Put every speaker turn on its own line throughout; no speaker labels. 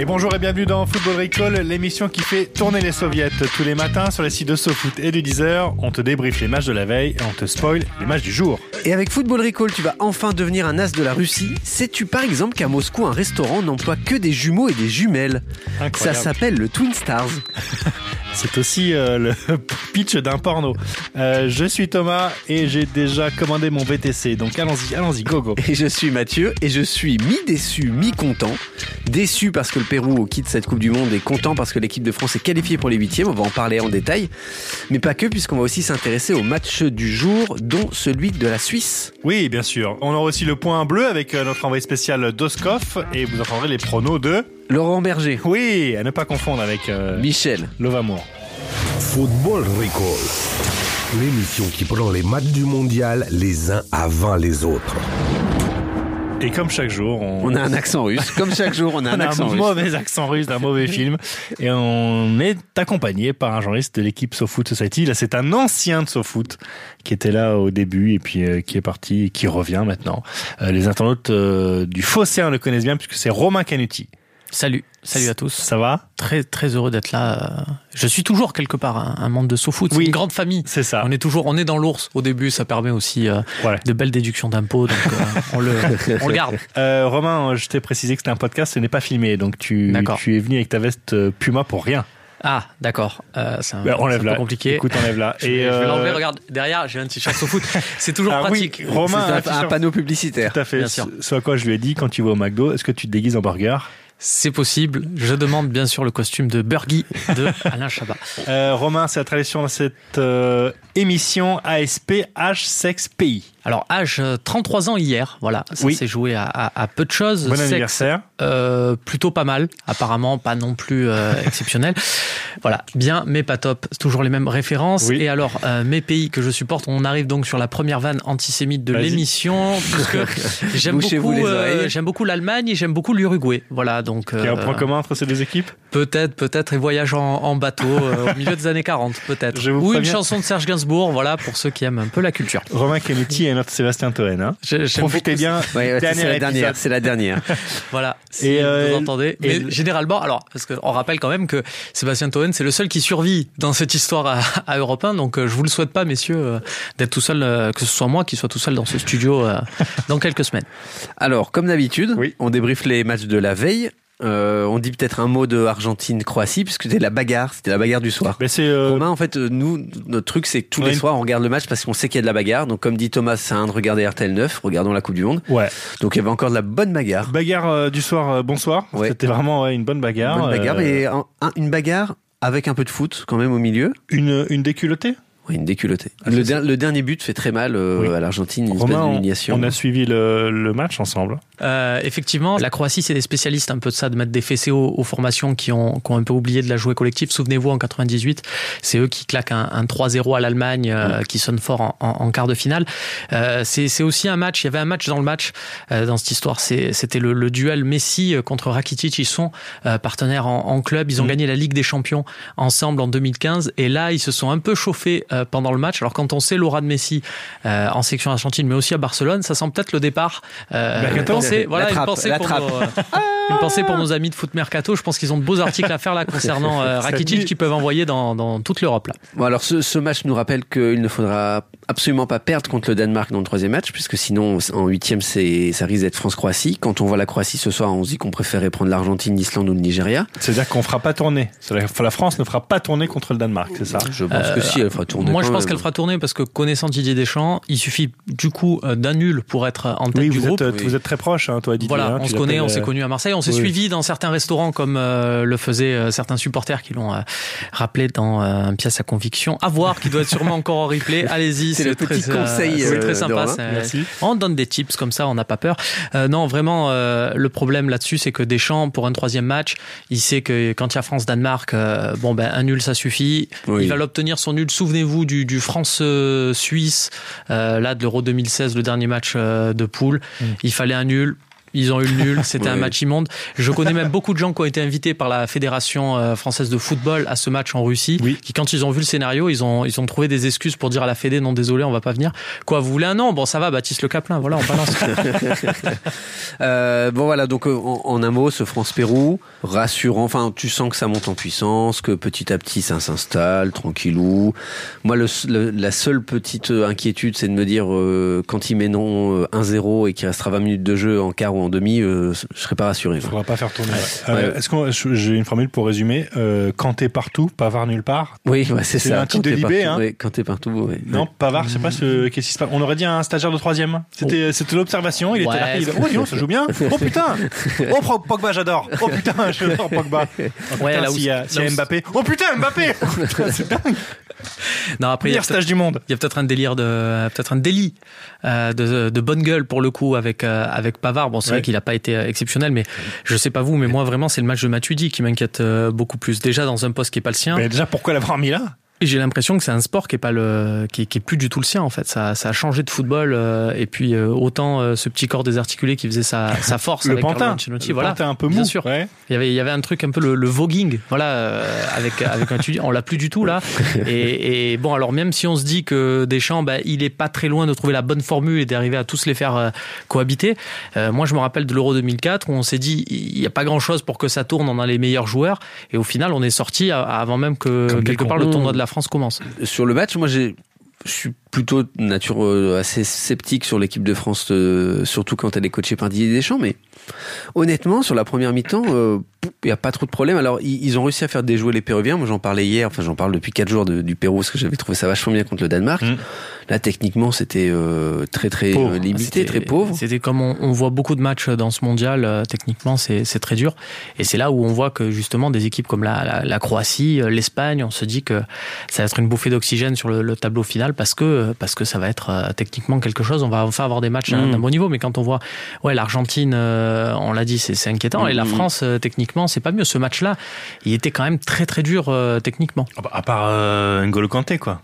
Et bonjour et bienvenue dans Football Recall, l'émission qui fait tourner les soviets. Tous les matins sur les sites de SoFoot et de Deezer, on te débriefe les matchs de la veille et on te spoil les matchs du jour.
Et avec Football Recall, tu vas enfin devenir un as de la Russie. Sais-tu par exemple qu'à Moscou, un restaurant n'emploie que des jumeaux et des jumelles? Ça s'appelle le Twin Stars.
C'est aussi euh, le pitch d'un porno. Euh, je suis Thomas et j'ai déjà commandé mon VTC, donc allons-y, allons-y, go go.
Et je suis Mathieu et je suis mi-déçu, mi-content. Déçu parce que le Pérou quitte cette Coupe du Monde et content parce que l'équipe de France est qualifiée pour les huitièmes. On va en parler en détail. Mais pas que, puisqu'on va aussi s'intéresser au match du jour, dont celui de la Suisse.
Oui, bien sûr. On aura aussi le point bleu avec euh, notre envoyé spécial Doskov et vous entendrez les pronos de...
Laurent Berger.
Oui, à ne pas confondre avec euh,
Michel.
Lovamour.
Football Recall. L'émission qui prend les matchs du mondial les uns avant les autres.
Et comme chaque jour, on,
On a un accent russe. Comme chaque jour, on a un
On a
accent
un
russe.
mauvais accent russe d'un mauvais film et on est accompagné par un journaliste de l'équipe SoFoot Society. Là, c'est un ancien de SoFoot qui était là au début et puis euh, qui est parti et qui revient maintenant. Euh, les internautes euh, du Phocéen le connaissent bien puisque c'est Romain Canuti.
Salut, salut à tous.
Ça va?
Très très heureux d'être là. Je suis toujours quelque part un, un membre de SoFoot. C'est
Oui.
une grande famille.
C'est ça.
On est toujours, on est dans l'ours au début. Ça permet aussi euh,
Ouais.
de belles déductions d'impôts. Donc euh, on le, on le garde.
Euh, Romain, je t'ai précisé que c'était un podcast, ce n'est pas filmé, donc tu, es venu avec ta veste Puma pour rien.
Ah, d'accord. Euh, c'est un,
Ben,
peu compliqué.
Écoute, enlève là.
je vais, je vais l'enlever. Regarde, derrière, j'ai un t-shirt SoFoot. C'est toujours
ah oui,
pratique.
Romain,
C'est un, un panneau publicitaire.
Tout à fait.
Bien sûr.
À quoi je lui ai dit quand tu vas au McDo, est-ce que tu te déguises en burger?
C'est possible. Je demande bien sûr le costume de Burgie de Alain Chabat.
Euh, Romain, c'est la tradition de cette euh, émission ASP H Sex Pays.
Alors âge euh, 33 ans hier. Voilà, ça
Oui.
s'est joué à, à- à peu de choses.
Bon
Sexe,
anniversaire.
Euh, plutôt pas mal, apparemment pas non plus euh, exceptionnel. Voilà, bien, mais pas top. C'est toujours les mêmes références.
Oui.
Et alors, euh, mes pays que je supporte, on arrive donc sur la première vanne antisémite de l'émission, puisque j'aime beaucoup,
les
euh, j'aime beaucoup l'Allemagne et j'aime beaucoup l'Uruguay. Voilà, donc
Il y a un
euh,
point commun entre ces deux équipes?
peut-être, peut-être, et voyage en, en bateau euh, au milieu des années 40, peut-être. Ou une chanson de Serge Gainsbourg, voilà, pour ceux qui aiment un peu la culture.
Romain Canuti et notre Sébastien Toen. Hein. Profitez bien.
Ouais, ouais, c'est la dernière. C'est la dernière.
Voilà, si
Et, euh,
vous entendez.
et
Mais
le-
généralement, alors, parce qu'on rappelle quand même que Sébastien Toen, c'est le seul qui survit dans cette histoire à, à Europe 1. Donc, euh, je vous le souhaite pas, messieurs, euh, d'être tout seul, euh, que ce soit moi qui soit tout seul dans ce studio dans quelques semaines.
Alors, comme d'habitude,
Oui.
on débriefe les matchs de la veille. Euh, on dit peut-être un mot de Argentine-Croatie, puisque c'était la bagarre, c'était la bagarre du soir.
Ben, c'est euh,
Romain, en fait, euh, nous, notre truc, c'est que tous les soirs, on regarde le match parce qu'on sait qu'il y a de la bagarre. Donc, comme dit Thomas, c'est un de regarder RTL 9, regardons la Coupe du Monde.
ouais.
Donc, il y avait encore de la bonne bagarre.
Bagarre euh, du soir, bonsoir.
Ouais.
C'était vraiment ouais, une bonne bagarre.
bonne bagarre, mais un- un- une bagarre avec un peu de foot quand même au milieu.
une, une déculottée?
Oui, une déculottée.
Ah,
le, der- le dernier but fait très mal euh,
Oui.
à l'Argentine, une
Romain, on,
d'humiliation.
on a suivi le, le match ensemble.
Euh, effectivement, la Croatie, c'est des spécialistes un peu de ça, de mettre des fessées aux, aux formations qui ont, qui ont un peu oublié de la jouer collective. Souvenez-vous, en 98, c'est eux qui claquent un, un 3-0 à l'Allemagne, euh, qui sonne fort en, en- en quart de finale. Euh, c'est c'est aussi un match, il y avait un match dans le match, euh, dans cette histoire, c'est- c'était le, le duel Messi euh, contre Rakitic. Ils sont euh, partenaires en, en club, ils ont
Mhm.
gagné la Ligue des Champions ensemble en 2015, et là, ils se sont un peu chauffés euh, pendant le match. Alors quand on sait l'aura de Messi euh, en section argentine, mais aussi à Barcelone, ça sent peut-être le départ. Euh,
Mercato
une pensée, voilà, une pensée pour nos, euh, une pensée pour nos amis de Foot Mercato. Je pense qu'ils ont de beaux articles à faire là concernant euh, Rakitic qu'ils peuvent envoyer dans, dans toute l'Europe là.
Bon, alors ce, ce match nous rappelle qu'il ne faudra absolument pas perdre contre le Danemark dans le troisième match, puisque sinon en huitième c'est ça risque d'être France-Croatie. Quand on voit la Croatie ce soir, on se dit qu'on préférait prendre l'Argentine, l'Islande ou le Nigeria.
C'est-à-dire qu'on fera pas tourner. La France ne fera pas tourner contre le Danemark, c'est ça?
Je pense que si elle fera tourner.
Moi, je pense qu'elle fera tourner parce que connaissant Didier Deschamps, il suffit du coup euh, d'un nul pour être en tête
Oui,
du
vous
groupe.
êtes, vous êtes très proche, hein, toi, Didier.
Voilà,
hein,
on se connaît, on s'est
euh,
connus à Marseille, on s'est
Oui.
suivi dans certains restaurants comme euh, le faisaient euh, certains supporters qui l'ont euh, rappelé dans euh, un pièce à conviction. À voir, qui doit être sûrement encore en replay. Allez-y,
C'est le
très,
petit
euh,
conseil,
c'est
euh,
très sympa.
Merci.
on donne des tips comme ça, on n'a pas peur. Euh, non, vraiment, euh, le problème là-dessus, c'est que Deschamps, pour un troisième match, il sait que quand il y a France-Danemark, euh, bon ben un nul ça suffit.
Oui.
Il va l'obtenir son nul. Souvenez-vous du, du France-Suisse, euh, là de l'Euro 2016, le dernier match euh, de poule. Il fallait un nul. Ils ont eu le nul, c'était un match immonde. Je connais même beaucoup de gens qui ont été invités par la Fédération euh, française de football à ce match en Russie,
Oui.
qui quand ils ont vu le scénario, ils ont ils ont trouvé des excuses pour dire à la Fédé non désolé, on va pas venir. Quoi, vous voulez un nom Bon, ça va, Baptiste Le Caplin, voilà, on balance.
Euh, bon voilà, donc euh, en, en un mot, ce France-Pérou, rassurant, enfin tu sens que ça monte en puissance, que petit à petit ça s'installe, tranquillou. Moi, le, le- la seule petite inquiétude, c'est de me dire, euh, quand ils mèneront euh, 1-0 et qu'il restera 20 minutes de jeu en quart ou en demi, euh, je serais pas rassuré.
Il faudra pas faire tourner.
Ouais.
Euh,
Ouais.
Est-ce qu'on j'ai une formule pour résumer euh, Quand t'es partout, Pavard nulle part?
Oui, c'est
C'est
ça.
un titre de Libé,
partout,
hein.
ouais, quand t'es partout.
Non, Pavard, je sais pas ce qu'est-ce qui se passe. On aurait dit un stagiaire de troisième. C'était c'était l'observation. Il était là. Il oh donc, ça joue bien. Oh putain. Oh Pogba, j'adore. Oh putain, j'adore Pogba. Oh, putain, s'il y a, Mbappé. Oh putain, Mbappé. Oh, c'est dingue.
Non, après, il y a
Meilleur stage du monde.
Il y a peut-être un délire de, peut-être un délit euh, de, de bonne gueule pour le coup avec euh, avec Pavard. Bon, c'est
Ouais.
vrai qu'il n'a pas été euh, exceptionnel, mais je sais pas vous, mais moi vraiment c'est le match de Matuidi qui m'inquiète euh, beaucoup plus. Déjà dans un poste qui est pas le sien,
Mais déjà, pourquoi l'avoir mis là?
J'ai l'impression que c'est un sport qui est pas le, qui est, qui est plus du tout le sien en fait. Ça, ça a changé de football euh, et puis euh, autant euh, ce petit corps désarticulé qui faisait sa, sa force
Le
avec
pantin. Le
voilà.
pantin un peu mou.
Bien sûr.
Ouais.
Il y avait, il y avait un truc un peu le, le voguing, voilà, euh, avec avec un. On l'a plus du tout là. Et, et bon, alors même si on se dit que Deschamps, bah, il est pas très loin de trouver la bonne formule et d'arriver à tous les faire euh, cohabiter. euh, moi, je me rappelle de l'Euro 2004 où on s'est dit il y a pas grand chose pour que ça tourne. On a les meilleurs joueurs et au final, on est sorti avant même que
Comme
quelque part le tournoi de la France commence.
Sur le match, moi je suis plutôt de nature euh, assez sceptique sur l'équipe de France, euh, surtout quand elle est coachée par Didier Deschamps. Mais honnêtement, sur la première mi-temps, euh, il n'y a pas trop de problème. Alors, ils, ils ont réussi à faire déjouer les Péruviens. Moi, j'en parlais hier. Enfin, j'en parle depuis quatre jours de- du Pérou, parce que j'avais trouvé ça vachement bien contre le Danemark.
Mm.
Là, techniquement, c'était euh, très très
Pauvre.
euh, limité, très pauvre.
C'était comme on, on voit beaucoup de matchs dans ce mondial, euh, techniquement c'est c'est très dur. Et c'est là où on voit que justement des équipes comme la, la, la Croatie, euh, l'Espagne, on se dit que ça va être une bouffée d'oxygène sur le, le tableau final parce que parce que ça va être euh, techniquement quelque chose. On va enfin avoir des matchs d'un
Mm.
d'un bon niveau. Mais quand on voit ouais l'Argentine, euh, on l'a dit, c'est inquiétant. Et la
Mm.
France, euh, techniquement, c'est pas mieux. Ce match-là, il était quand même très très dur techniquement.
Ah bah, À part N'Golo Kanté, quoi.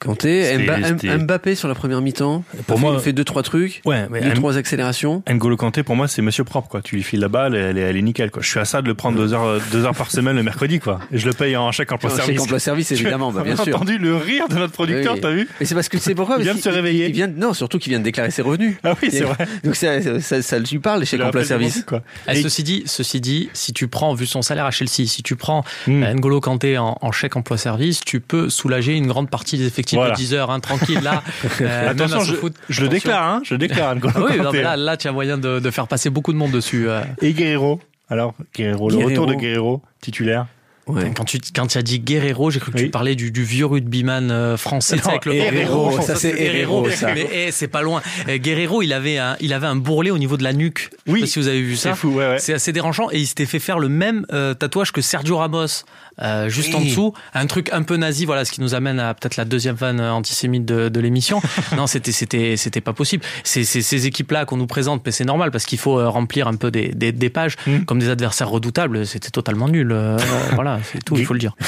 Kanté, Mba- Mbappé sur la première mi-temps.
Pour
Fait-
moi-
fait deux trois trucs,
Ouais, mais
deux
M-
trois accélérations.
N'Golo Kanté, pour moi, c'est monsieur propre, quoi. Tu lui files la balle, elle est, elle est nickel, quoi. Je suis à ça de le prendre deux heures, euh, deux heures par semaine le mercredi, quoi. Et je le paye en chèque emploi service.
emploi service, évidemment, bah, bien sûr.
entendu le rire de notre producteur,
Oui,
t'as vu
Mais c'est parce que c'est pourquoi
Il vient de se réveiller.
Il vient non, surtout qu'il vient de déclarer ses revenus.
Ah oui, c'est
Il-
vrai.
Donc ça, ça, ça lui parle, les chèques emploi service.
quoi.
Et
Et-
ceci dit, ceci dit, si tu prends, vu son salaire à Chelsea, si tu prends
Hmm.
euh, N'Golo Kanté en, en chèque emploi service, tu peux soulager une grande partie des effectifs
Voilà.
de 10 heures, hein, tranquille là. euh,
Attention,
à
je, le déclare, hein. Je le déclare, N'Golo
Ah oui, non,
Kanté.
mais là, là, tu as moyen de, de faire passer beaucoup de monde dessus. euh.
Et Guerrero. Alors, Guerrero, le
Guerrero.
retour de Guerrero, titulaire.
Ouais.
Quand tu quand tu as dit Guerrero, j'ai cru que
Oui.
tu parlais du, du vieux rugbyman euh, français
Non,
avec le
Herrero,
ça, c'est Herrero, ça.
Mais eh, c'est pas loin. Euh, Guerrero, il avait un il avait un bourrelet au niveau de la nuque. Je
Oui.
sais pas si vous avez vu ça.
C'est fou, ouais, ouais.
C'est assez dérangeant et il s'était fait faire le même euh, tatouage que Sergio Ramos euh, juste en dessous, un truc un peu nazi, voilà, ce qui nous amène à peut-être la deuxième vanne antisémite de, de l'émission. non, c'était c'était c'était pas possible. C'est c'est ces équipes là qu'on nous présente, mais c'est normal parce qu'il faut euh, remplir un peu des des, des pages
Mm.
comme des adversaires redoutables. C'était totalement nul. euh, voilà, c'est tout, il faut le dire.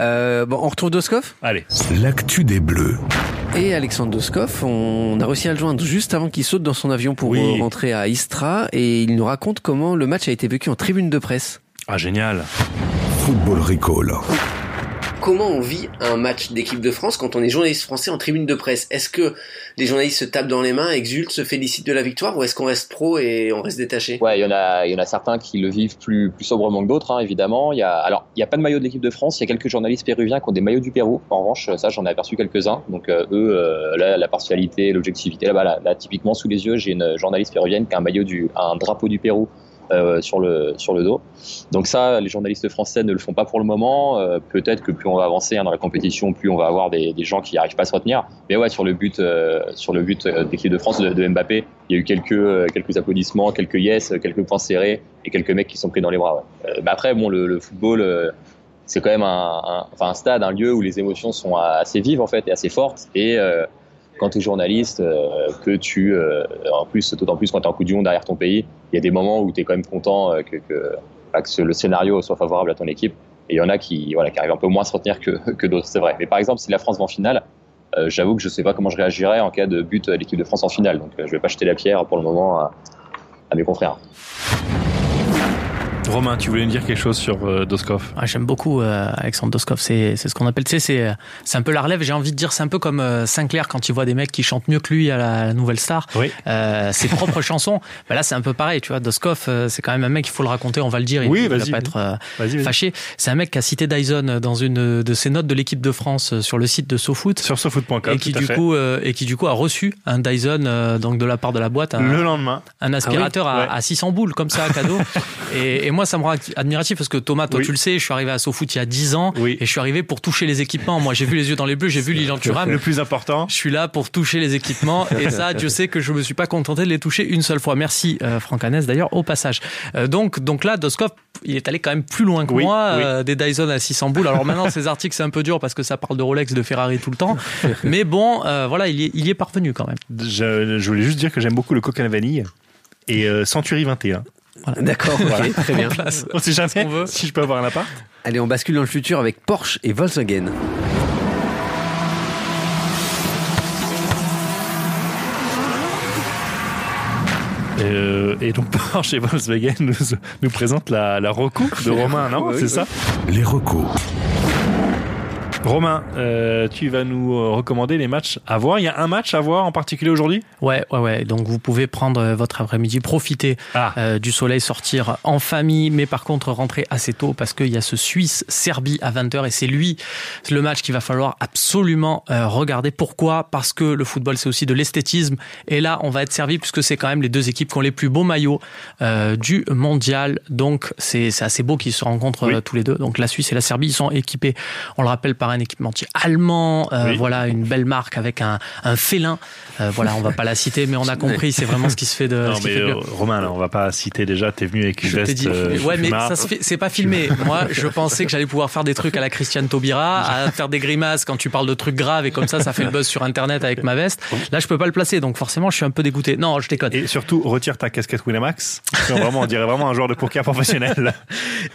Euh, bon, on retrouve Doskov?
Allez.
L'actu des Bleus.
et Alexandre Doskov. On a réussi à le joindre juste avant qu'il saute dans son avion pour
Oui.
euh, rentrer à Istra et il nous raconte comment le match a été vécu en tribune de presse.
Ah, génial.
Football Recall.
Comment on vit un match d'équipe de France quand on est journaliste français en tribune de presse? Est-ce que les journalistes se tapent dans les mains, exultent, se félicitent de la victoire ou est-ce qu'on reste pro et on reste détaché?
Ouais, il y en a, il y en a certains qui le vivent plus, plus sobrement que d'autres, hein, évidemment. Il y a, alors, il n'y a pas de maillot de l'équipe de France. Il y a quelques journalistes péruviens qui ont des maillots du Pérou. En revanche, ça, j'en ai aperçu quelques-uns. Donc, euh, eux, euh, là, la partialité, l'objectivité, là-bas, là, là, typiquement, sous les yeux, j'ai une journaliste péruvienne qui a un maillot du, un drapeau du Pérou euh, sur le sur le dos. Donc ça, les journalistes français ne le font pas pour le moment. Euh, Peut-être que plus on va avancer hein, dans la compétition, plus on va avoir des, des gens qui n'arrivent pas à se retenir. Mais ouais, sur le but euh, sur le but euh, d'équipe de France de, Mbappé, il y a eu quelques quelques applaudissements, quelques yes, quelques points serrés et quelques mecs qui sont pris dans les bras. Ouais. Après, bon, le, football. c'est quand même un, un- stade, un lieu où les émotions sont assez vives en fait et assez fortes. Et quand tu es journaliste, euh, que tu, euh, en plus, d'autant plus quand tu es en coup du monde derrière ton pays, il y a des moments où tu es quand même content euh, que, que, bah, le scénario soit favorable à ton équipe. Et il y en a qui, voilà, qui arrivent un peu moins à se retenir que, que d'autres, c'est vrai. Mais par exemple, si la France va en finale, j'avoue que je sais pas comment je réagirais en cas de but à l'équipe de France en finale. Donc je vais pas jeter la pierre pour le moment à mes confrères.
Romain, tu voulais me dire quelque chose sur euh, Doskov
Ah, J'aime beaucoup euh, Alexandre Doskov. C'est c'est ce qu'on appelle, tu sais, c'est c'est un peu la relève. J'ai envie de dire, c'est un peu comme euh, Sinclair quand il voit des mecs qui chantent mieux que lui à la, Nouvelle Star.
Oui.
Euh, ses propres chansons. Ben là, c'est un peu pareil, tu vois. Doskov, euh, c'est quand même un mec. Il faut le raconter. On va le dire.
Oui,
il va
vas-y.
pas être euh,
Vas-y, vas-y.
fâché. C'est un mec qui a cité Dyson dans une de ses notes de l'équipe de France euh, sur le site de SoFoot.
Sur sofoot.com,
Et qui
tout
du
fait.
coup euh, et qui du coup a reçu un Dyson euh, donc de la part de la boîte un,
le lendemain.
un aspirateur
Ah oui,
à,
ouais.
à 600 boules comme ça cadeau et, et moi ça me rend admiratif parce que Thomas toi
Oui.
tu le sais je suis arrivé à SoFoot il y a 10 ans
Oui.
et je suis arrivé pour toucher les équipements moi j'ai vu les yeux dans les bleus j'ai vu Lilian Thuram
Le plus important.
je suis là pour toucher les équipements et ça Dieu sait que je me suis pas contenté de les toucher une seule fois merci euh, Franck Hanès d'ailleurs au passage Euh, donc donc là Doskov il est allé quand même plus loin que
Oui,
moi
oui.
euh, des Dyson à 600 boules alors maintenant ces articles c'est un peu dur parce que ça parle de Rolex de Ferrari tout le temps mais bon euh, voilà il y, est, il y est parvenu quand même
Je, je voulais juste dire que j'aime beaucoup le coca vanille et euh, Century 21.
D'accord, ok, très bien.
On sait jamais
qu'on veut.
si je peux avoir un appart.
Allez, on bascule dans le futur avec Porsche et Volkswagen.
Euh, et donc Porsche et Volkswagen nous, nous présentent la, la recoupe de Romain, non?
Oui,
C'est
oui.
ça?
Les recos.
Romain, euh, tu vas nous euh, recommander les matchs à voir. Il y a un match à voir en particulier aujourd'hui?
Ouais, ouais, ouais. Donc vous pouvez prendre euh, votre après-midi, profiter
Ah.
euh, du soleil, sortir en famille, mais par contre rentrer assez tôt parce qu'il y a ce Suisse-Serbie à 20h et c'est lui le match qu'il va falloir absolument euh, regarder. Pourquoi? Parce que le football c'est aussi de l'esthétisme et là on va être servi puisque c'est quand même les deux équipes qui ont les plus beaux maillots du mondial. Donc c'est assez beau qu'ils se rencontrent
Oui.
tous les deux. Donc la Suisse et la Serbie ils sont équipés, on le rappelle, par un équipementier allemand. Euh,
Oui.
Voilà une belle marque avec un, un félin. Euh, voilà, on va pas la citer, mais on a compris. C'est vraiment ce qui se fait de.
Non mais
fait
euh. Romain, là, on va pas citer déjà, t'es venu avec une
Je
veste
dit. ouais, mais ça c'est pas filmé. Moi, je pensais que j'allais pouvoir faire des trucs à la Christiane Taubira, à faire des grimaces quand tu parles de trucs graves et comme ça, ça fait le buzz sur Internet avec ma veste. Là, je peux pas le placer, donc forcément, je suis un peu dégoûté. Non, je déconne.
Et surtout, retire ta casquette Winamax. Vraiment, on dirait vraiment un joueur de poker professionnel.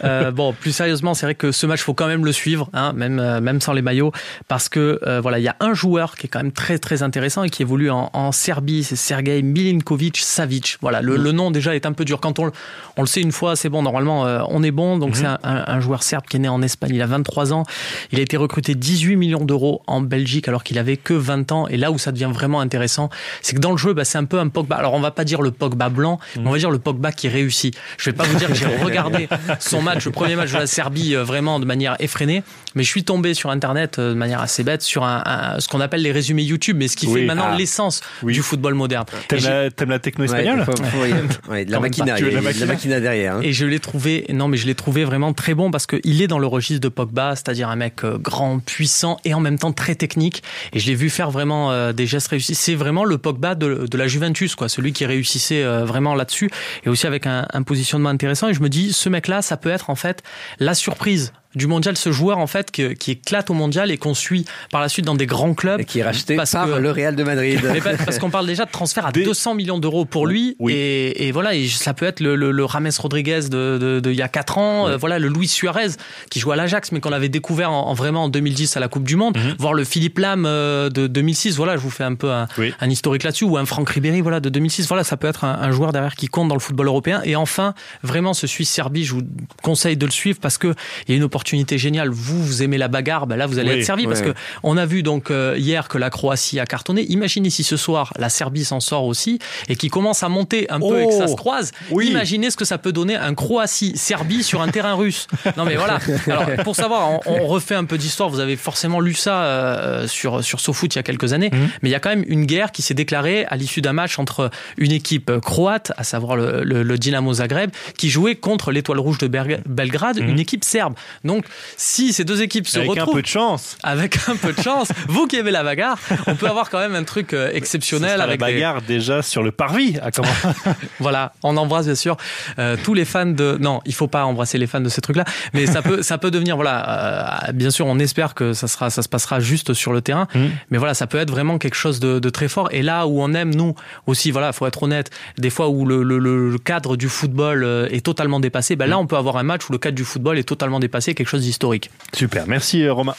Euh, bon, plus sérieusement, c'est vrai que ce match, faut quand même le suivre, hein, même même sans les maillots, parce que euh, voilà, il y a un joueur qui est quand même très très intéressant et qui évolue en, en Serbie, c'est Sergei Milinkovic Savic. Voilà, le, le nom déjà est un peu dur. Quand on, le- on le sait une fois, c'est bon. Normalement, euh, on est bon. Donc c'est un, un- un joueur serbe qui est né en Espagne. Il a 23 ans. Il a été recruté 18 millions d'euros en Belgique alors qu'il avait que 20 ans. Et là où ça devient vraiment intéressant, c'est que dans le jeu, bah, c'est un peu un Pogba. Alors on va pas dire le Pogba blanc, mais on va dire le Pogba qui réussit. Je vais pas vous dire que j'ai regardé son match, le premier match de la Serbie, euh, vraiment de manière effrénée, mais je suis tombé sur Internet euh, de manière assez bête sur un, un- ce qu'on appelle les résumés YouTube, mais ce qui
Oui.
fait maintenant
Ah.
l'essence
Oui.
du football moderne.
T'aimes la, la techno espagnole
ouais, ouais, de la machina,
la
la machina derrière. hein.
Et je l'ai trouvé, non mais je l'ai trouvé vraiment très bon parce qu'il est dans le registre de Pogba, c'est-à-dire un mec euh, grand, puissant et en même temps très technique. Et je l'ai vu faire vraiment euh, des gestes réussis. C'est vraiment le Pogba de, de la Juventus, quoi, celui qui réussissait euh, vraiment là-dessus et aussi avec un, un positionnement intéressant. Et je me dis, ce mec-là, ça peut être en fait la surprise du mondial, ce joueur en fait qui, qui éclate au mondial et qu'on suit par la suite dans des grands clubs.
Et qui est racheté
Parce
par
que-
le Real de Madrid.
Mais pas- parce qu'on parle déjà de transfert à
Des-
200 millions d'euros pour lui
Oui.
et, et voilà et ça peut être le, le, le Rames Rodriguez de, de, de il y a 4 ans euh, voilà le Luis Suarez qui joue à l'Ajax mais qu'on avait découvert en, en vraiment en 2010 à la Coupe du Monde
Mhm.
voir le Philippe Lam euh, de 2006 voilà je vous fais un peu un,
Oui.
un historique là-dessus ou un Franck Ribéry voilà de 2006 voilà ça peut être un, un joueur derrière qui compte dans le football européen et enfin vraiment ce Suisse Serbie je vous conseille de le suivre parce que il y a une opportunité opportunité géniale, vous, vous aimez la bagarre, ben là, vous allez
Oui,
être servi parce que on a vu donc euh, hier que la Croatie a cartonné. Imaginez si ce soir la Serbie s'en sort aussi et qui commence à monter un peu
Oh,
et que ça se croise.
oui.
Imaginez ce que ça peut donner un Croatie-Serbie sur un terrain russe. Non mais voilà. Alors pour savoir, on, on refait un peu d'histoire. Vous avez forcément lu ça euh, sur sur SoFoot il y a quelques années.
Mhm.
Mais il y a quand même une guerre qui s'est déclarée à l'issue d'un match entre une équipe croate, à savoir le, le, le Dynamo Zagreb, qui jouait contre l'Étoile Rouge de Belgrade,
Mhm.
une équipe serbe. Donc si ces deux équipes se
Avec un
retrouvent
peu de chance.
avec un peu de chance, vous qui aimez la bagarre, on peut avoir quand même un truc euh,
Ce
exceptionnel avec
la
des-
bagarre déjà sur le parvis. À comment
voilà, on embrasse bien sûr euh, tous les fans de. Non, il faut pas embrasser les fans de ces trucs-là, mais ça peut, ça peut devenir voilà. euh, bien sûr, on espère que ça sera, ça se passera juste sur le terrain,
Mhm.
mais voilà, ça peut être vraiment quelque chose de, de très fort. Et là où on aime nous aussi, voilà, faut être honnête, des fois où le, le, le cadre du football est totalement dépassé, ben là on peut avoir un match où le cadre du football est totalement dépassé, quelque chose d'historique.
Super, merci euh, Romain.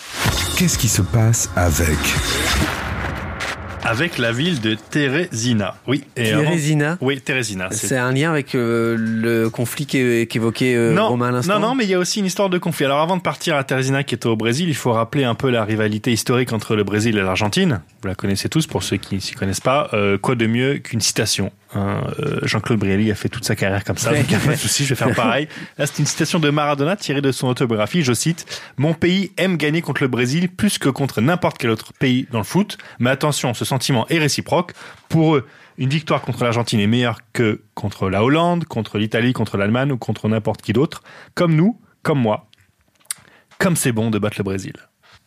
Qu'est-ce qui se passe avec
Avec la ville de Teresina. Oui. Et avant-
Thérésina,
Oui, Teresina. c'est-
un lien avec euh, le conflit qu'é- qu'évoquait euh,
non,
Romain à l'instant
non, non, mais il y a aussi une histoire de conflit. Alors avant de partir à Teresina qui est au Brésil, il faut rappeler un peu la rivalité historique entre le Brésil et l'Argentine. Vous la connaissez tous pour ceux qui ne s'y connaissent pas. Euh, quoi de mieux qu'une citation hein, euh, Jean-Claude Brialy a fait toute sa carrière comme ça, donc il n'y a pas de souci, je vais faire pareil. Là, c'est une citation de Maradona tirée de son autobiographie, je cite « Mon pays aime gagner contre le Brésil plus que contre n'importe quel autre pays dans le foot, mais attention, ce sentiment est réciproque. Pour eux, une victoire contre l'Argentine est meilleure que contre la Hollande, contre l'Italie, contre l'Allemagne ou contre n'importe qui d'autre. Comme nous, comme moi, comme c'est bon de battre le Brésil.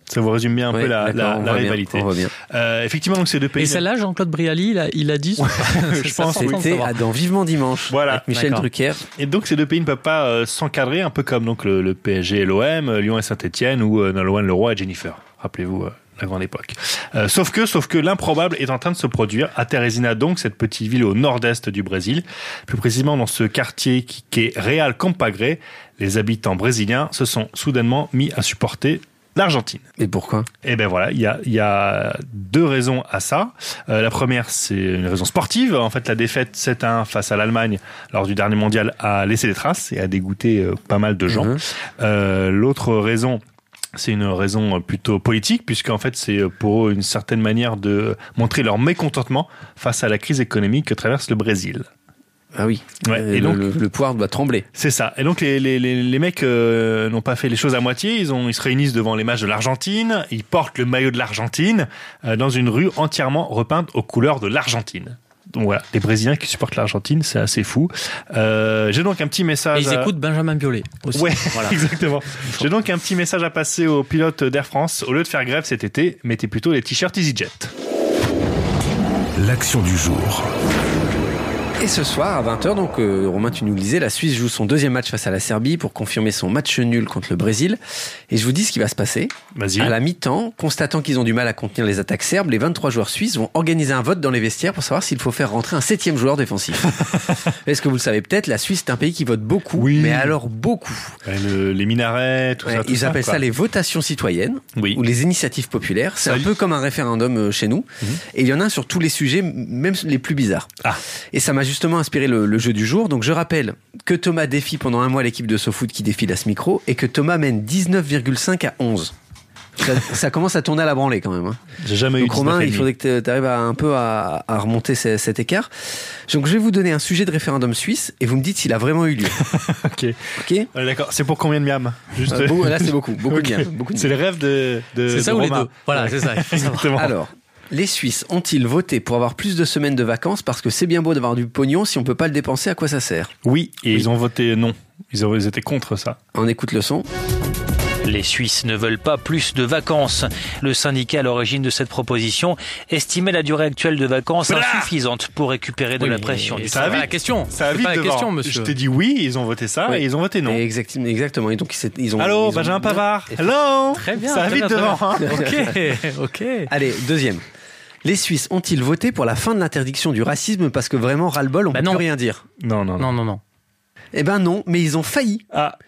Ça vous résume bien un peu la,
d'accord,
la-
on
la
voit bien,
rivalité.
on voit bien.
Euh, effectivement, donc ces deux pays.
Et celle-là, Jean-Claude Brialy, il a, il a dit.
je pense, oui.
C'était dans Vivement Dimanche
Voilà,
avec Michel. Drucker.
Et donc ces deux pays ne peuvent pas euh, s'encadrer, un peu comme donc le, le PSG et l'OM, euh, Lyon et Saint-Etienne, ou euh, Nolwenn Leroy et Jennifer. Rappelez-vous euh, la grande époque. Euh, sauf que, sauf que l'improbable est en train de se produire à Teresina, donc cette petite ville au nord-est du Brésil, plus précisément dans ce quartier qui, qui est Real Compagré. Les habitants brésiliens se sont soudainement mis à supporter l'Argentine.
Et pourquoi?
Eh ben voilà, il y a, il y a deux raisons à ça. Euh, la première, c'est une raison sportive. En fait, la défaite 7-1 face à l'Allemagne lors du dernier mondial a laissé des traces et a dégoûté euh, pas mal de gens.
Mhm.
Euh, L'autre raison, c'est une raison plutôt politique, puisqu'en fait, c'est pour eux une certaine manière de montrer leur mécontentement face à la crise économique que traverse le Brésil.
Ah oui.
Ouais,
Euh,
et
le,
donc-
le, le pouvoir doit trembler.
C'est ça. Et donc les, les, les, les mecs euh, n'ont pas fait les choses à moitié. Ils, ont, ils se réunissent devant les matchs de l'Argentine. Ils portent le maillot de l'Argentine euh, dans une rue entièrement repeinte aux couleurs de l'Argentine. Donc voilà, les Brésiliens qui supportent l'Argentine, c'est assez fou. Euh, J'ai donc un petit
Et
message.
ils
à-
écoutent Benjamin Biolay aussi.
Ouais,
Voilà.
exactement. J'ai donc un petit message à passer aux pilotes d'Air France. Au lieu de faire grève cet été, mettez plutôt les t-shirts EasyJet.
l'action du jour
Et ce soir, à 20h, donc, euh, Romain, tu nous le disais, la Suisse joue son deuxième match face à la Serbie pour confirmer son match nul contre le Brésil. Et je vous dis ce qui va se passer.
Vas-y.
À la mi-temps, constatant qu'ils ont du mal à contenir les attaques serbes, les 23 joueurs suisses vont organiser un vote dans les vestiaires pour savoir s'il faut faire rentrer un septième joueur défensif. Est-ce que vous le savez peut-être, la Suisse est un pays qui vote beaucoup,
Oui.
mais alors beaucoup.
Le- les minarets, tout
Ouais,
ça. tout
ils appellent
quoi.
ça les votations citoyennes
Oui.
ou les initiatives populaires. C'est un peu comme un référendum euh, chez nous. Et il y en a un sur tous les sujets, même les plus bizarres.
Ah.
Et ça m'a justement inspiré le, le jeu du jour. Donc je rappelle que Thomas défie pendant un mois l'équipe de SoFoot qui défile à ce micro et que Thomas mène 19,5 à 11. Ça, ça commence à tourner à la branlée quand même. hein.
J'ai jamais eu
Donc Romain,
19,5.
il faudrait que tu arrives à, un peu à, à remonter ce- cet écart. Donc je vais vous donner un sujet de référendum suisse et vous me dites s'il a vraiment eu lieu.
Ok.
Ok
Ouais, D'accord. C'est pour combien de miam Juste?
Euh, bon, Là c'est beaucoup, beaucoup
Ok.
de de
C'est le rêve de. de
C'est ça
de
ou les
Romain.
deux? Voilà, c'est ça.
Exactement.
Alors, les Suisses ont-ils voté pour avoir plus de semaines de vacances parce que c'est bien beau d'avoir du pognon si on peut pas le dépenser, à quoi ça sert?
Oui, et ils ont voté non. Ils, ont, étaient contre ça.
On écoute le son.
Les Suisses ne veulent pas plus de vacances. Le syndicat à l'origine de cette proposition estimait la durée actuelle de vacances
Voilà.
insuffisante pour récupérer de
Oui,
la pression du
Ça
pas la
vite.
question.
Ça
pas la question, monsieur.
Je t'ai dit oui, ils ont voté ça
Oui.
et ils ont voté non.
Et exact- exactement. Et donc ils, ont.
Allô, Benjamin Pavard. Hello.
Très bien.
Ça va vite devant. hein.
Ok, ok.
Allez, deuxième. Les Suisses ont-ils voté pour la fin de l'interdiction du racisme parce que vraiment ras-le-bol, on
Bah
peut
non.
plus rien dire?
Non, non, non.
Non, non.
Eh ben non, mais ils ont failli.
Ah,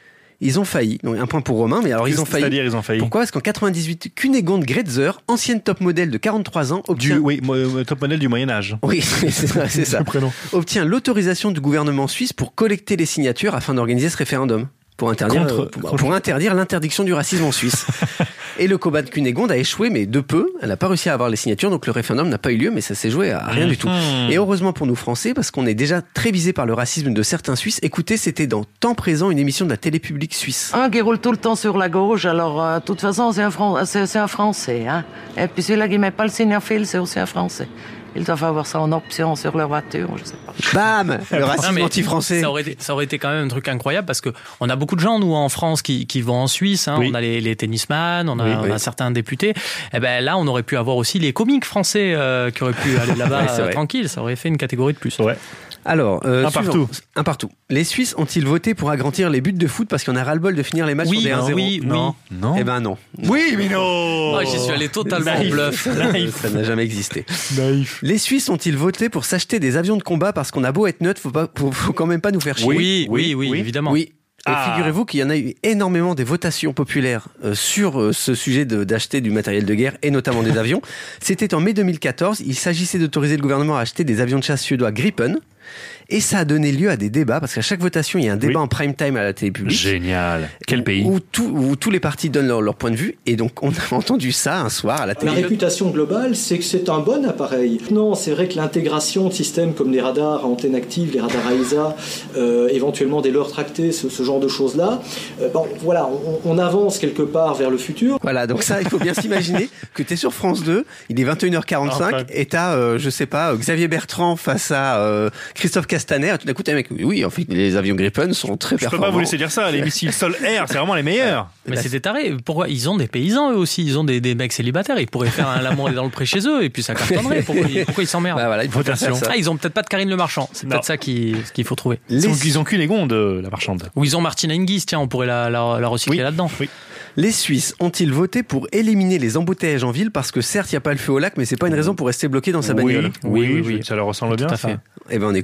Ils ont failli. Donc un point pour Romain, mais alors ils ont failli.
C'est-à-dire, ils ont failli?
Pourquoi? Parce qu'en 98, Cunégonde Gretzer, ancienne top modèle de 43 ans,
Du,
obtient.
oui, euh, top modèle du Moyen-Âge.
Oui, c'est ça. c'est ça.
Le prénom.
obtient l'autorisation du gouvernement suisse pour collecter les signatures afin d'organiser ce référendum. Pour interdire,
Contre-
euh, pour, pour interdire l'interdiction du racisme en Suisse. et le combat de Cunégonde a échoué, mais de peu. Elle n'a pas réussi à avoir les signatures, donc le référendum n'a pas eu lieu, mais ça s'est joué à rien du tout. Et heureusement pour nous Français, parce qu'on est déjà très visé par le racisme de certains Suisses. Écoutez, c'était dans Temps présent, une émission de la télé publique suisse.
Un qui roule tout le temps sur la gauche, alors euh, de toute façon, c'est un, Fran- Français. Hein. Et puis celui-là qui met pas le signophile, c'est aussi un Français. Ils doivent avoir ça en option sur leur voiture, je sais pas.
Bam Le racisme
mais
anti-français.
Ça aurait, été, ça aurait été quand même un truc incroyable parce que on a beaucoup de gens nous en France qui, qui vont en Suisse. Hein.
Oui.
On a les, les tennisman, on a,
Oui,
on
oui.
a certains députés. Et ben là, on aurait pu avoir aussi les comiques français euh, qui auraient pu aller là-bas euh, tranquille. Ça aurait fait une catégorie de plus.
Ouais.
Alors, euh,
Un
suivant.
partout.
Un partout. Les Suisses ont-ils voté pour agrandir les buts de foot parce qu'on a ras-le-bol de finir les matchs
Oui,
sur des 1-0
oui, oui.
Non. Non.
Eh ben non.
Oui, mais non.
Ah, J'y suis allé totalement en
Naïf.
bluff.
Ça n'a jamais existé.
Naïf.
Les Suisses ont-ils voté pour s'acheter des avions de combat parce qu'on a beau être neutre, faut, pas, faut, faut quand même pas nous faire chier?
Oui, oui, oui,
oui.
évidemment.
Oui. Et
Ah.
figurez-vous qu'il y en a eu énormément des votations populaires euh, sur euh, ce sujet de- d'acheter du matériel de guerre et notamment des avions. C'était en mai 2014. Il s'agissait d'autoriser le gouvernement à acheter des avions de chasse suédois Gripen. Et ça a donné lieu à des débats parce qu'à chaque votation, il y a un débat
Oui.
en prime time à la télé publique.
Génial. Quel pays
où, tout- où tous les partis donnent leur, leur point de vue. Et donc, on a entendu ça un soir à la
La
télé.
réputation globale, c'est que c'est un bon appareil. Non, c'est vrai que l'intégration de systèmes comme les radars à antenne active, les radars AESA, euh, éventuellement des leurres tractés, ce, ce genre de choses-là, euh, bon, voilà, on, on avance quelque part vers le futur.
Voilà, donc ça, il faut bien s'imaginer que tu es sur France 2, il est 21h45,
Enfin.
et t'as, euh, je sais pas, Xavier Bertrand face à euh, Christophe Castaner, et tout d'un coup, t'as un mec, oui, en fait, les avions Gripen sont très
Je peux pas vous laisser dire ça. Les missiles sol-air, c'est vraiment les meilleurs.
Mais
Bah,
c'était taré. Pourquoi? Ils ont des paysans eux aussi. Ils ont des, des mecs célibataires. Ils pourraient faire un l'amour dans le pré chez eux et puis ça cartonnerait. Pourquoi, ils- pourquoi ils s'emmerdent?
Bah voilà, il.
Ah, ils ont peut-être pas de Karine Le Marchand. C'est peut-être ça qu'il faut trouver.
Ils, ont,
Les,
ils ont qu'une égon de la marchande.
Ou ils ont Martina Hingis. Tiens, on pourrait la, la, la recycler
Oui.
là-dedans.
Oui.
les Suisses ont-ils voté pour éliminer les embouteillages en ville? Parce que certes, il n'y a pas le feu au lac, mais c'est pas une raison pour rester bloqué dans sa
Oui,
bagnole.
oui,
Oui,
oui,
oui.
Ça leur ressemble bien.
Tout à
ça.
fait.
Eh ben, on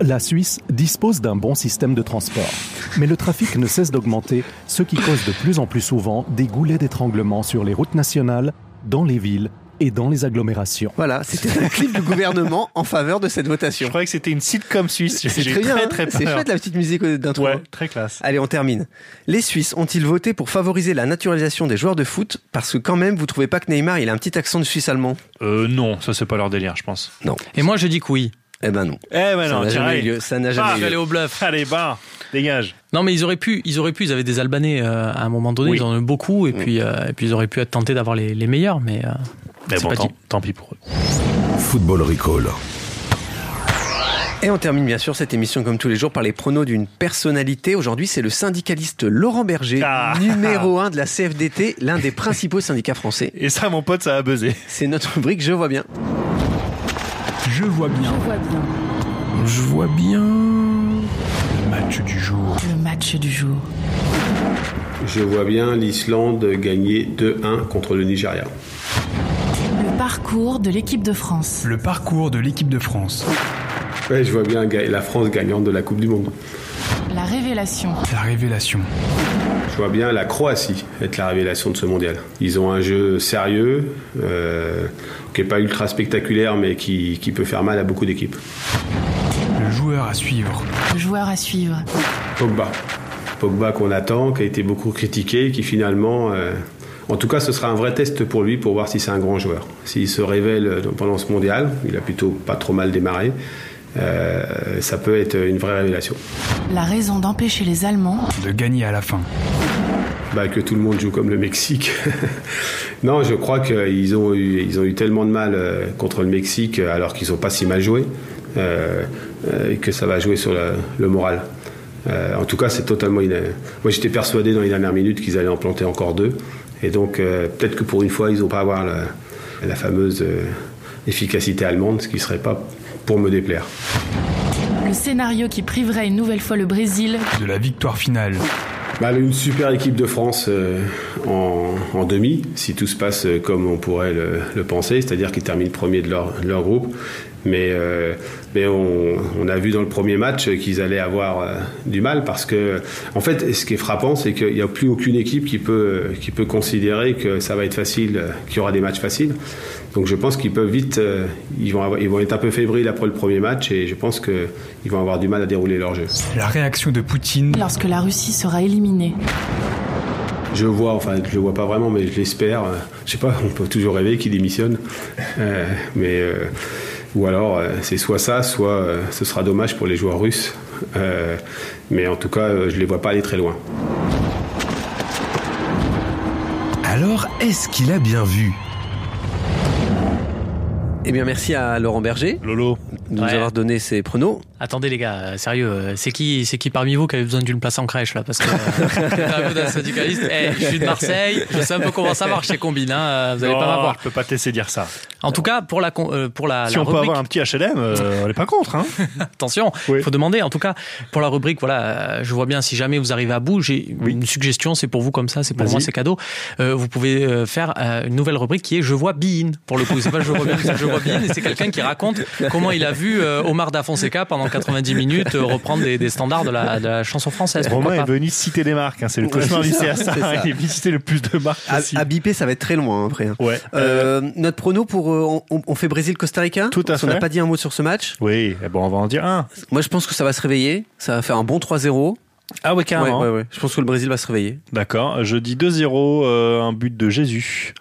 La Suisse dispose d'un bon système de transport. Mais le trafic ne cesse d'augmenter, ce qui cause de plus en plus souvent des goulets d'étranglement sur les routes nationales, dans les villes et dans les agglomérations.
Voilà, c'était un clip du gouvernement en faveur de cette
Je
votation.
croyais que c'était une sitcom suisse.
C'est très bien,
très
hein
très
c'est
peur.
chouette la petite musique d'intro.
Ouais, très classe.
Allez, on termine. Les Suisses ont-ils voté pour favoriser la naturalisation des joueurs de foot? Parce que quand même, vous trouvez pas que Neymar, il a un petit accent de Suisse allemand?
Euh, non, ça c'est pas leur délire, je pense.
Non.
Et moi, je dis que oui.
Eh ben non.
Eh ben
ça
non,
n'a
tiens,
jamais eu
allez.
lieu. Ça n'a jamais
Je
eu lieu.
au bluff.
Allez, bah, dégage.
Non, mais ils auraient pu, ils auraient pu, ils avaient des Albanais euh, à un moment donné,
Oui.
ils en ont eu beaucoup, et puis, euh, et puis ils auraient pu être tentés d'avoir les, les meilleurs, mais euh,
Mais
c'est
bon,
pas
tant, pis pour eux.
Football Recall.
Et on termine bien sûr cette émission comme tous les jours par les pronos d'une personnalité. Aujourd'hui, c'est le syndicaliste Laurent Berger,
Ah.
numéro un de la CFDT, l'un des principaux syndicats français.
Et ça, mon pote, ça a buzzé.
C'est notre rubrique Je vois bien.
Je vois bien. Je vois bien. Le match du jour.
Match du jour.
Je vois bien l'Islande gagner 2-1 contre le Nigeria.
Le parcours de l'équipe de France.
Le parcours de l'équipe de France.
Ouais, je vois bien la France gagnante de la Coupe du Monde.
La révélation.
La révélation.
Je vois bien la Croatie être la révélation de ce mondial. Ils ont un jeu sérieux, euh, qui n'est pas ultra spectaculaire, mais qui, qui peut faire mal à beaucoup d'équipes.
Le joueur à suivre.
Le joueur à suivre.
Pogba. Pogba qu'on attend, qui a été beaucoup critiqué, qui finalement... euh, en tout cas, ce sera un vrai test pour lui pour voir si c'est un grand joueur. S'il se révèle euh, pendant ce mondial, il a plutôt pas trop mal démarré, euh, ça peut être une vraie révélation.
La raison d'empêcher les Allemands.
De gagner à la fin.
Bah, que tout le monde joue comme le Mexique. non, je crois qu'ils ont eu, ils ont eu tellement de mal contre le Mexique alors qu'ils n'ont pas si mal joué euh, euh, que ça va jouer sur le, le moral. Euh, en tout cas, c'est totalement. ina- Moi, j'étais persuadé dans les dernières minutes qu'ils allaient en planter encore deux. Et donc, euh, peut-être que pour une fois, ils n'ont pas à avoir la, la fameuse euh, efficacité allemande, ce qui ne serait pas pour me déplaire.
Le scénario qui priverait une nouvelle fois le Brésil.
De la victoire finale.
Bah, une super équipe de France, euh, en, demi, si tout se passe comme on pourrait le, penser, c'est-à-dire qu'ils terminent premier de leur, de leur groupe. Mais, euh, mais on, on, a vu dans le premier match qu'ils allaient avoir euh, du mal parce que, en fait, ce qui est frappant, c'est qu'il n'y a plus aucune équipe qui peut, qui peut considérer que ça va être facile, qu'il y aura des matchs faciles. Donc je pense qu'ils peuvent vite, euh, ils, vont ils vont être un peu fébriles après le premier match et je pense qu'ils vont avoir du mal à dérouler leur jeu.
La réaction de Poutine.
Lorsque la Russie sera éliminée.
Je vois, enfin je le vois pas vraiment, mais je l'espère. Je sais pas, on peut toujours rêver qu'il démissionne. Euh, mais ou alors, euh, c'est soit ça, soit euh, ce sera dommage pour les joueurs russes. Euh, mais en tout cas, je ne les vois pas aller très loin.
Alors, est-ce qu'il a bien vu?
Eh bien, merci à Laurent Berger.
Lolo.
De nous avoir donné ses pronos.
Attendez les gars, euh, sérieux, euh, c'est qui, c'est qui parmi vous qui avait besoin d'une place en crèche là Parce que euh, syndicaliste, hey, je suis de Marseille, je sais un peu comment ça marche chez Combine, hein, vous allez pas m'avoir.
Je peux pas te laisser dire ça.
En tout cas, pour la pour la
si on peut avoir un petit HLM, on n'est pas contre. Hein
Attention, il faut demander. En tout cas, pour la rubrique, voilà, je vois bien si jamais vous arrivez à bout, j'ai une suggestion, c'est pour vous comme ça, c'est pour moi, c'est cadeau. vous pouvez faire une nouvelle rubrique qui est Je vois Bean. Pour le coup, c'est pas Je vois bien, c'est Je et c'est quelqu'un qui raconte comment il a vu Omar Da Fonseca pendant 90 minutes euh, reprendre des, standards de la, chanson française.
Romain est venu citer des marques, hein, c'est le cauchemar du CSA, il est venu citer le plus de marques possible.
À, biper, ça va être très loin hein, après. Hein. Ouais. Euh, notre prono pour, euh, on, fait Brésil-Costa Rica
Tout à fait.
On n'a pas dit un mot sur ce match
Oui, eh bon, on va en dire un.
Moi, je pense que ça va se réveiller, ça va faire un bon 3-0.
Ah ouais, carrément.
Ouais, ouais, Je pense que le Brésil va se réveiller.
D'accord. Je dis 2-0, un but de Jésus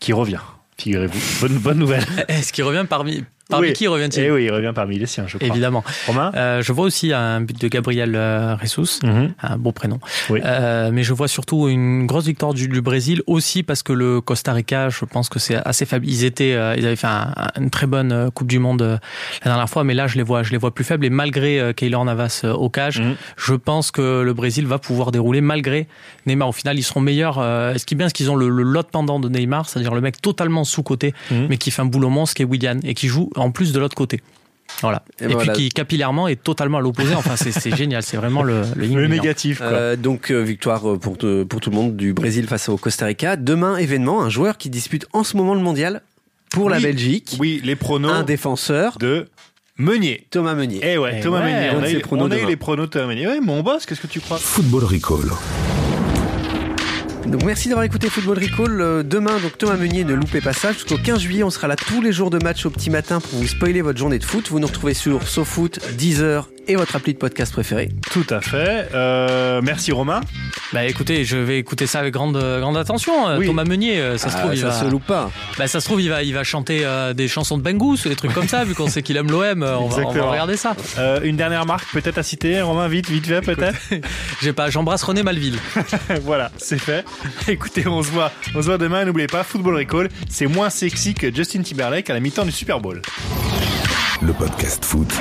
qui revient. Figurez-vous. Bonne, bonne nouvelle.
Est-ce qu'il revient parmi, Parmi qui revient-il
eh oui, il revient parmi les siens, je crois.
Évidemment.
Romain
euh, Je vois aussi un but de Gabriel euh, Ressus, mhm. un beau prénom. Oui. Euh, mais je vois surtout une grosse victoire du, Brésil aussi parce que le Costa Rica, je pense que c'est assez faible. Ils étaient, euh, ils avaient fait une très bonne euh, Coupe du Monde la dernière fois, mais là je les vois, je les vois plus faibles. Et malgré Keylor Navas au cage, mhm. je pense que le Brésil va pouvoir dérouler malgré Neymar. Au final, ils seront meilleurs. ce qui est bien, c'est qu'ils ont le, le lot pendant de Neymar, c'est-à-dire le mec totalement sous côté, mhm. mais qui fait un boulot monstre, qui est William et qui joue en plus de l'autre côté. Voilà. Et, puis qui capillairement est totalement à l'opposé. Enfin, c'est génial. C'est vraiment le,
le, négatif.
Euh, donc euh, victoire pour, pour tout le monde du Brésil face au Costa Rica. Demain événement, un joueur qui dispute en ce moment le mondial pour la Belgique.
Oui, les pronos.
Un défenseur
de Meunier.
Thomas Meunier.
Eh ouais, Thomas Meunier. On, a, eu, on a eu les pronos de Thomas Meunier. Ouais, mon boss, qu'est-ce que tu crois?
Football Recall.
Donc merci d'avoir écouté Football Recall. Euh, demain, donc Thomas Meunier, ne loupez pas ça. Jusqu'au 15 juillet, on sera là tous les jours de match au petit matin pour vous spoiler votre journée de foot. Vous nous retrouvez sur SoFoot, Deezer et votre appli de podcast préféré.
Tout à fait. Euh, merci Romain.
Bah écoutez, je vais écouter ça avec grande grande attention. Euh, Thomas Meunier, euh, ça se ah, trouve, il
ça
va.
se loupe pas.
Bah ça se trouve, il va, il va chanter des chansons de Bengous, des trucs comme ça, vu qu'on sait qu'il aime l'OM. On, va, regarder ça.
une dernière marque peut-être à citer, Romain, vite, vite fait peut-être.
J'ai pas. J'embrasse René Malville.
voilà, c'est fait. Écoutez, on se voit, on se voit demain. N'oubliez pas, Football Recall, c'est moins sexy que Justin Timberlake à la mi-temps du Super Bowl.
Le podcast foot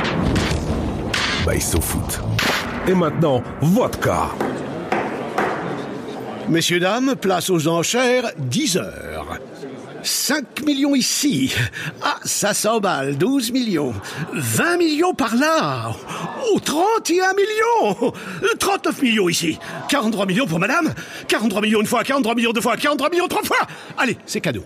by SoFoot. Et maintenant, vodka.
Messieurs, dames, place aux enchères, 10 heures. 5 millions ici. Ah, ça s'emballe, 12 millions. 20 millions par là. Oh, 31 millions. 39 millions ici. 43 millions pour madame. 43 millions une fois, 43 millions deux fois, 43 millions trois fois. Allez, c'est cadeau.